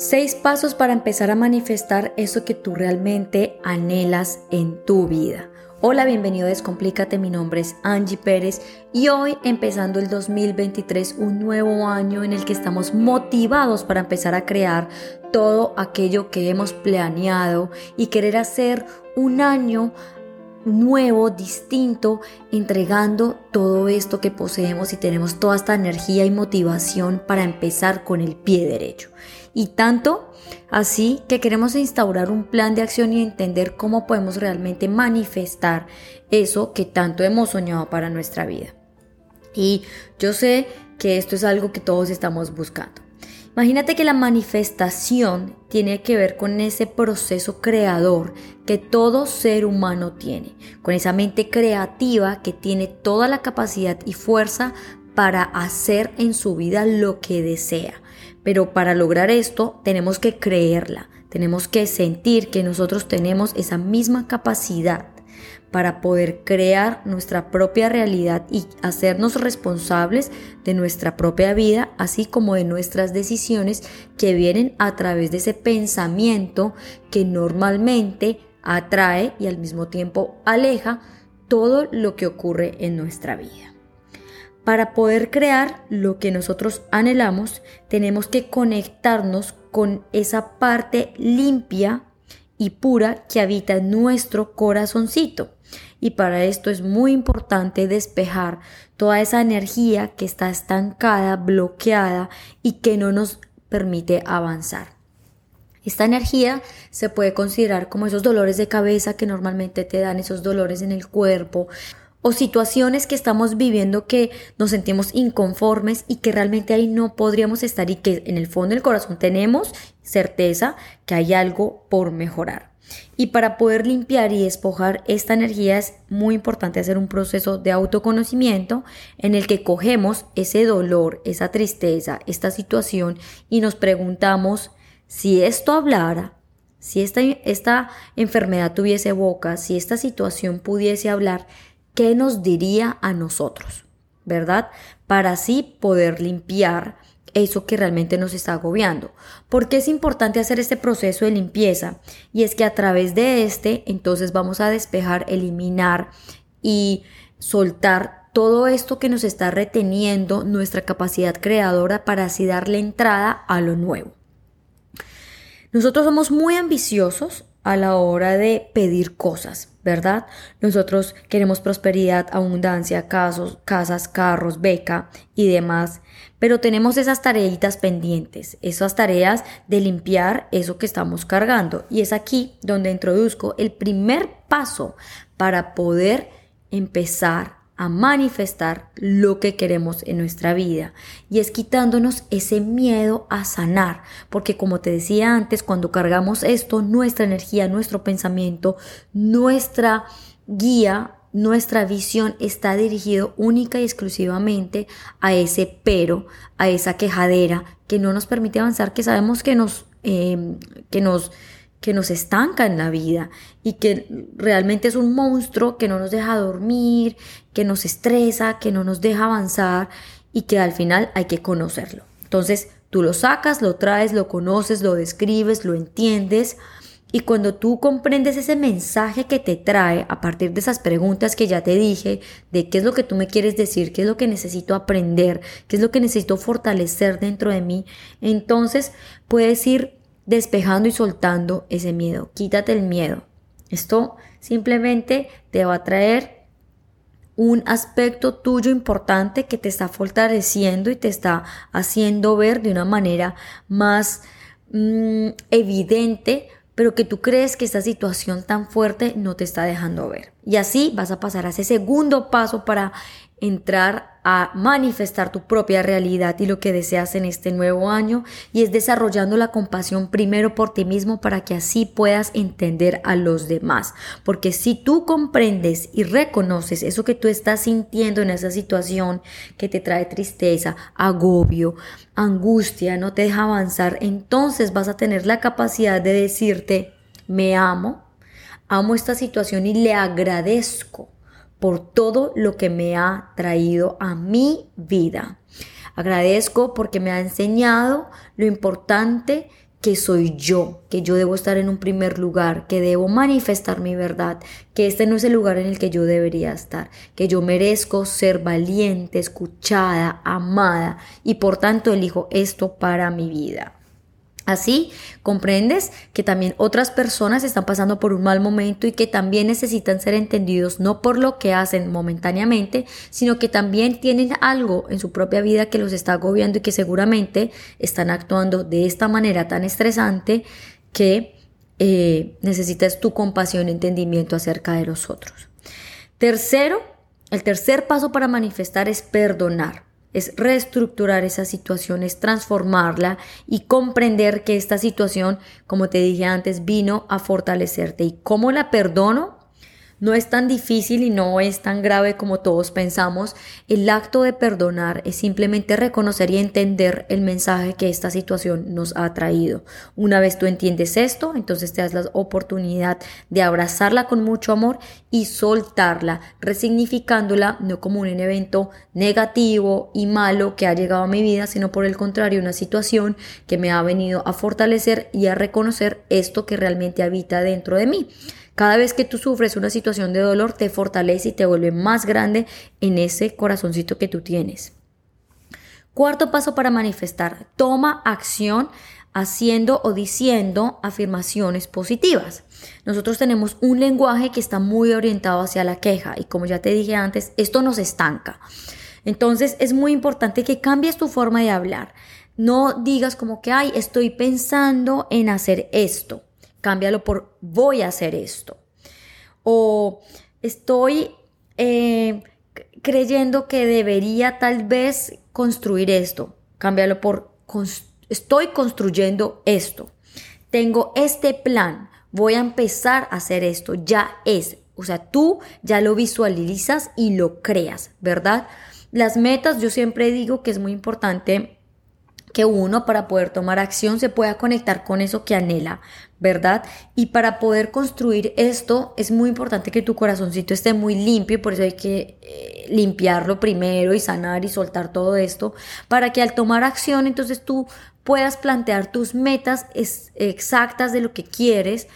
Seis pasos para empezar a manifestar eso que tú realmente anhelas en tu vida. Hola, bienvenido a Descomplícate, mi nombre es Angie Pérez y hoy empezando el 2023, un nuevo año en el que estamos motivados para empezar a crear todo aquello que hemos planeado y querer hacer un año nuevo, distinto, entregando todo esto que poseemos y tenemos toda esta energía y motivación para empezar con el pie derecho. Y tanto así que queremos instaurar un plan de acción y entender cómo podemos realmente manifestar eso que tanto hemos soñado para nuestra vida. Y yo sé que esto es algo que todos estamos buscando. Imagínate que la manifestación tiene que ver con ese proceso creador que todo ser humano tiene, con esa mente creativa que tiene toda la capacidad y fuerza para hacer en su vida lo que desea. Pero para lograr esto tenemos que creerla, tenemos que sentir que nosotros tenemos esa misma capacidad para poder crear nuestra propia realidad y hacernos responsables de nuestra propia vida, así como de nuestras decisiones que vienen a través de ese pensamiento que normalmente atrae y al mismo tiempo aleja todo lo que ocurre en nuestra vida. Para poder crear lo que nosotros anhelamos, tenemos que conectarnos con esa parte limpia y pura que habita en nuestro corazoncito. Y para esto es muy importante despejar toda esa energía que está estancada, bloqueada y que no nos permite avanzar. Esta energía se puede considerar como esos dolores de cabeza que normalmente te dan, esos dolores en el cuerpo, o situaciones que estamos viviendo que nos sentimos inconformes y que realmente ahí no podríamos estar y que en el fondo del corazón tenemos certeza que hay algo por mejorar. Y para poder limpiar y despojar esta energía es muy importante hacer un proceso de autoconocimiento en el que cogemos ese dolor, esa tristeza, esta situación y nos preguntamos si esto hablara, si esta, esta enfermedad tuviese boca, si esta situación pudiese hablar, ¿qué nos diría a nosotros? ¿Verdad? Para así poder limpiar eso que realmente nos está agobiando. ¿Por qué es importante hacer este proceso de limpieza? Y es que a través de este, entonces vamos a despejar, eliminar y soltar todo esto que nos está reteniendo nuestra capacidad creadora para así darle entrada a lo nuevo. Nosotros somos muy ambiciosos a la hora de pedir cosas, ¿verdad? Nosotros queremos prosperidad, abundancia, casos, casas, carros, beca y demás, pero tenemos esas tareitas pendientes, esas tareas de limpiar eso que estamos cargando. Y es aquí donde introduzco el primer paso para poder empezar a manifestar lo que queremos en nuestra vida. Y es quitándonos ese miedo a sanar, porque como te decía antes, cuando cargamos esto, nuestra energía, nuestro pensamiento, nuestra guía, nuestra visión está dirigido única y exclusivamente a ese pero, a esa quejadera que no nos permite avanzar, que sabemos que nos, eh, que nos que nos estanca en la vida y que realmente es un monstruo que no nos deja dormir, que nos estresa, que no nos deja avanzar y que al final hay que conocerlo. Entonces tú lo sacas, lo traes, lo conoces, lo describes, lo entiendes y cuando tú comprendes ese mensaje que te trae a partir de esas preguntas que ya te dije, de qué es lo que tú me quieres decir, qué es lo que necesito aprender, qué es lo que necesito fortalecer dentro de mí, entonces puedes ir despejando y soltando ese miedo. Quítate el miedo. Esto simplemente te va a traer un aspecto tuyo importante que te está fortaleciendo y te está haciendo ver de una manera más mm, evidente, pero que tú crees que esta situación tan fuerte no te está dejando ver. Y así vas a pasar a ese segundo paso para entrar a manifestar tu propia realidad y lo que deseas en este nuevo año y es desarrollando la compasión primero por ti mismo para que así puedas entender a los demás. Porque si tú comprendes y reconoces eso que tú estás sintiendo en esa situación que te trae tristeza, agobio, angustia, no te deja avanzar, entonces vas a tener la capacidad de decirte, me amo, amo esta situación y le agradezco por todo lo que me ha traído a mi vida. Agradezco porque me ha enseñado lo importante que soy yo, que yo debo estar en un primer lugar, que debo manifestar mi verdad, que este no es el lugar en el que yo debería estar, que yo merezco ser valiente, escuchada, amada y por tanto elijo esto para mi vida. Así comprendes que también otras personas están pasando por un mal momento y que también necesitan ser entendidos no por lo que hacen momentáneamente, sino que también tienen algo en su propia vida que los está agobiando y que seguramente están actuando de esta manera tan estresante que eh, necesitas tu compasión y entendimiento acerca de los otros. Tercero, el tercer paso para manifestar es perdonar es reestructurar esa situación, es transformarla y comprender que esta situación, como te dije antes, vino a fortalecerte. ¿Y cómo la perdono? No es tan difícil y no es tan grave como todos pensamos. El acto de perdonar es simplemente reconocer y entender el mensaje que esta situación nos ha traído. Una vez tú entiendes esto, entonces te das la oportunidad de abrazarla con mucho amor y soltarla, resignificándola no como un evento negativo y malo que ha llegado a mi vida, sino por el contrario, una situación que me ha venido a fortalecer y a reconocer esto que realmente habita dentro de mí. Cada vez que tú sufres una situación de dolor, te fortalece y te vuelve más grande en ese corazoncito que tú tienes. Cuarto paso para manifestar, toma acción haciendo o diciendo afirmaciones positivas. Nosotros tenemos un lenguaje que está muy orientado hacia la queja y como ya te dije antes, esto nos estanca. Entonces es muy importante que cambies tu forma de hablar. No digas como que, ay, estoy pensando en hacer esto cámbialo por voy a hacer esto. O estoy eh, creyendo que debería tal vez construir esto, cámbialo por estoy construyendo esto. Tengo este plan, voy a empezar a hacer esto, ya es. O sea, tú ya lo visualizas y lo creas, ¿verdad? Las metas, yo siempre digo que es muy importante que uno para poder tomar acción se pueda conectar con eso que anhela, ¿verdad? Y para poder construir esto es muy importante que tu corazoncito esté muy limpio y por eso hay que eh, limpiarlo primero y sanar y soltar todo esto para que al tomar acción entonces tú puedas plantear tus metas exactas de lo que quieres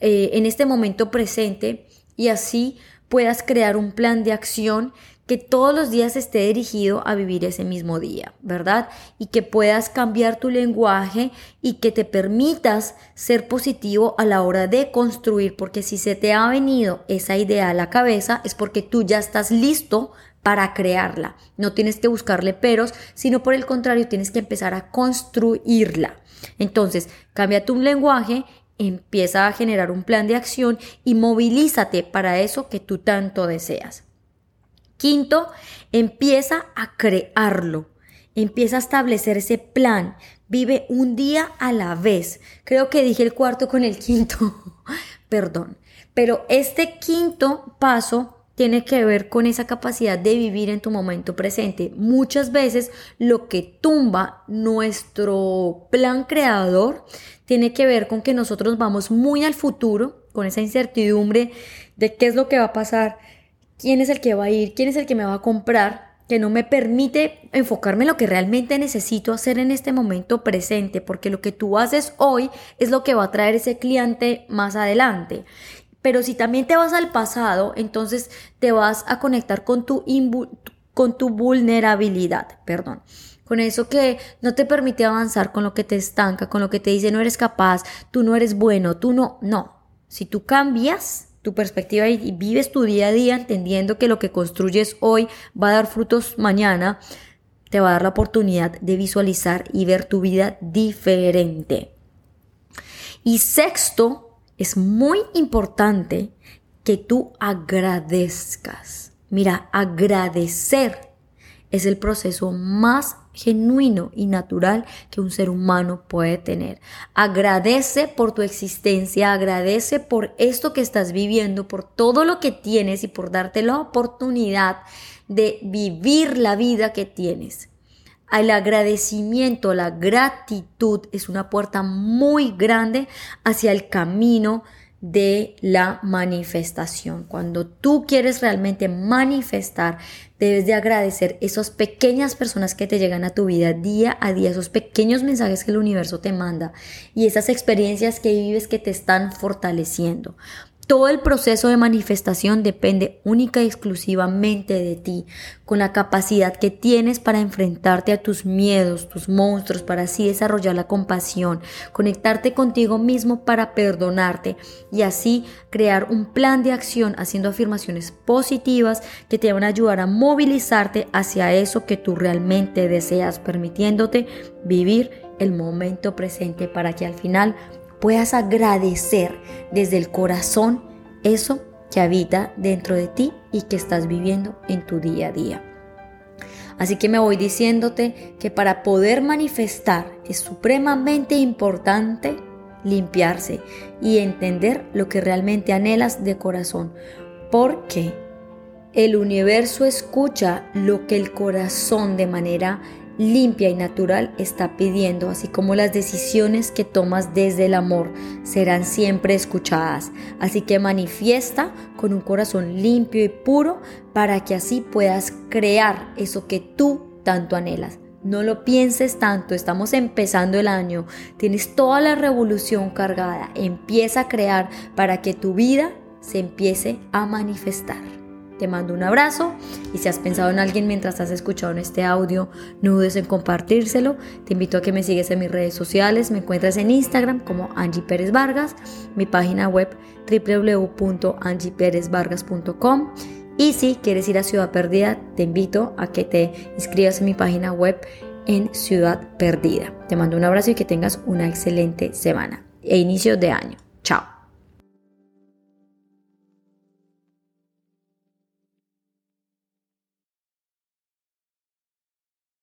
eh, en este momento presente y así puedas crear un plan de acción que todos los días esté dirigido a vivir ese mismo día, ¿verdad? Y que puedas cambiar tu lenguaje y que te permitas ser positivo a la hora de construir, porque si se te ha venido esa idea a la cabeza es porque tú ya estás listo para crearla. No tienes que buscarle peros, sino por el contrario, tienes que empezar a construirla. Entonces, cambia tu lenguaje, empieza a generar un plan de acción y movilízate para eso que tú tanto deseas. Quinto, empieza a crearlo. Empieza a establecer ese plan. Vive un día a la vez. Creo que dije el cuarto con el quinto. Perdón. Pero este quinto paso tiene que ver con esa capacidad de vivir en tu momento presente. Muchas veces lo que tumba nuestro plan creador tiene que ver con que nosotros vamos muy al futuro, con esa incertidumbre de qué es lo que va a pasar quién es el que va a ir, quién es el que me va a comprar, que no me permite enfocarme en lo que realmente necesito hacer en este momento presente, porque lo que tú haces hoy es lo que va a traer ese cliente más adelante. Pero si también te vas al pasado, entonces te vas a conectar con tu, con tu vulnerabilidad, perdón con eso que no te permite avanzar, con lo que te estanca, con lo que te dice no eres capaz, tú no eres bueno, tú no, no. Si tú cambias, tu perspectiva y vives tu día a día entendiendo que lo que construyes hoy va a dar frutos mañana, te va a dar la oportunidad de visualizar y ver tu vida diferente. Y sexto, es muy importante que tú agradezcas. Mira, agradecer es el proceso más genuino y natural que un ser humano puede tener. Agradece por tu existencia, agradece por esto que estás viviendo, por todo lo que tienes y por darte la oportunidad de vivir la vida que tienes. El agradecimiento, la gratitud es una puerta muy grande hacia el camino de la manifestación. Cuando tú quieres realmente manifestar, debes de agradecer esas pequeñas personas que te llegan a tu vida día a día, esos pequeños mensajes que el universo te manda y esas experiencias que vives que te están fortaleciendo. Todo el proceso de manifestación depende única y exclusivamente de ti, con la capacidad que tienes para enfrentarte a tus miedos, tus monstruos, para así desarrollar la compasión, conectarte contigo mismo para perdonarte y así crear un plan de acción haciendo afirmaciones positivas que te van a ayudar a movilizarte hacia eso que tú realmente deseas, permitiéndote vivir el momento presente para que al final puedas agradecer desde el corazón eso que habita dentro de ti y que estás viviendo en tu día a día. Así que me voy diciéndote que para poder manifestar es supremamente importante limpiarse y entender lo que realmente anhelas de corazón. Porque el universo escucha lo que el corazón de manera limpia y natural está pidiendo, así como las decisiones que tomas desde el amor serán siempre escuchadas. Así que manifiesta con un corazón limpio y puro para que así puedas crear eso que tú tanto anhelas. No lo pienses tanto, estamos empezando el año, tienes toda la revolución cargada, empieza a crear para que tu vida se empiece a manifestar. Te mando un abrazo y si has pensado en alguien mientras has escuchado este audio, no dudes en compartírselo. Te invito a que me sigues en mis redes sociales. Me encuentras en Instagram como Angie Pérez Vargas, mi página web www.angieperezvargas.com. Y si quieres ir a Ciudad Perdida, te invito a que te inscribas en mi página web en Ciudad Perdida. Te mando un abrazo y que tengas una excelente semana e inicio de año. Chao.